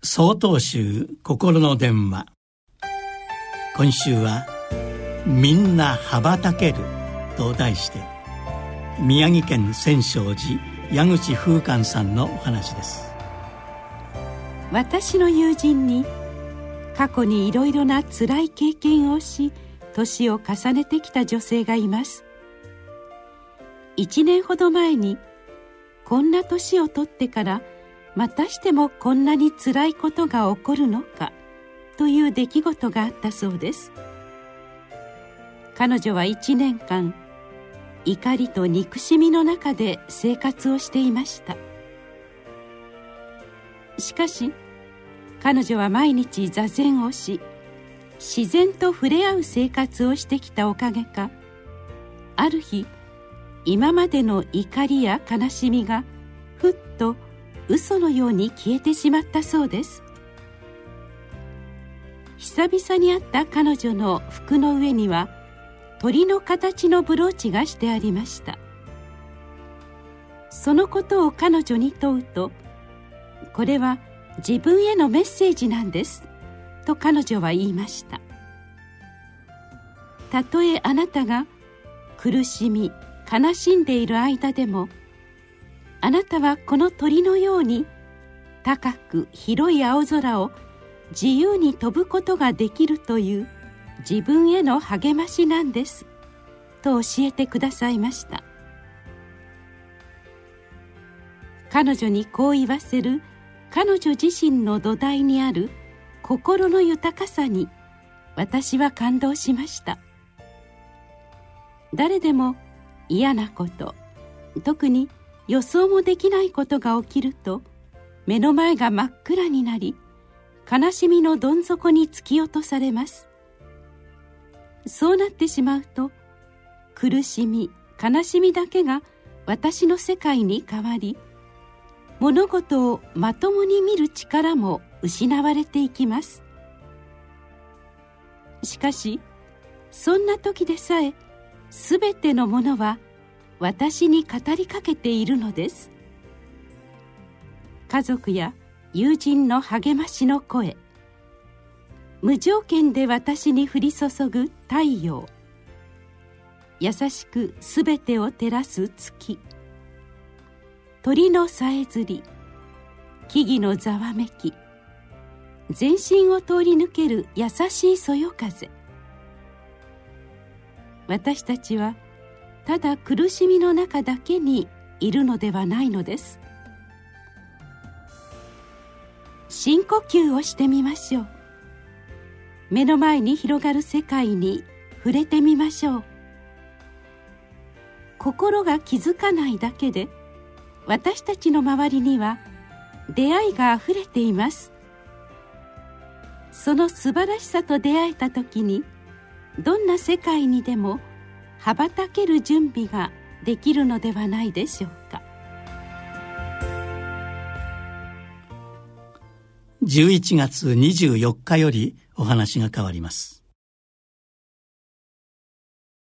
総統集心の電話。今週は「みんな羽ばたける」と題して宮城県千勝寺矢口風寛さんのお話です。私の友人に過去にいろいろな辛い経験をし年を重ねてきた女性がいます。1年ほど前にこんな年を取ってからまたしてもこんなにつらいことが起こるのか？という出来事があったそうです。彼女は1年間怒りと憎しみの中で生活をしていました。しかし彼女は毎日座禅をし自然と触れ合う生活をしてきたおかげかある日今までの怒りや悲しみがふっと嘘のように消えてしまったそうです。久々に会った彼女の服の上には鳥の形のブローチがしてありました。そのことを彼女に問うとこれは自分へのメッセージなんですと彼女は言いました。たとえあなたが苦しみ悲しんでいる間でもあなたはこの鳥のように高く広い青空を自由に飛ぶことができるという自分への励ましなんですと教えてくださいました。彼女にこう言わせる。彼女自身の土台にある心の豊かさに私は感動しました。誰でも嫌なこと特に予想もできないことが起きると目の前が真っ暗になり悲しみのどん底に突き落とされます。そうなってしまうと苦しみ悲しみだけが私の世界に変わり物事をまともに見る力も失われていきます。しかしそんな時でさえ全てのものは私に語りかけているのです。家族や友人の励ましの声。無条件で私に降り注ぐ太陽。優しくすべてを照らす月。鳥のさえずり。木々のざわめき。全身を通り抜ける優しいそよ風。私たちはただ苦しみの中だけにいるのではないのです。深呼吸をしてみましょう。目の前に広がる世界に触れてみましょう。心が気づかないだけで私たちの周りには出会いがあふれています。その素晴らしさと出会えた時にどんな世界にでも羽ばたける準備ができるのではないでしょうか。11月24日よりお話が変わります。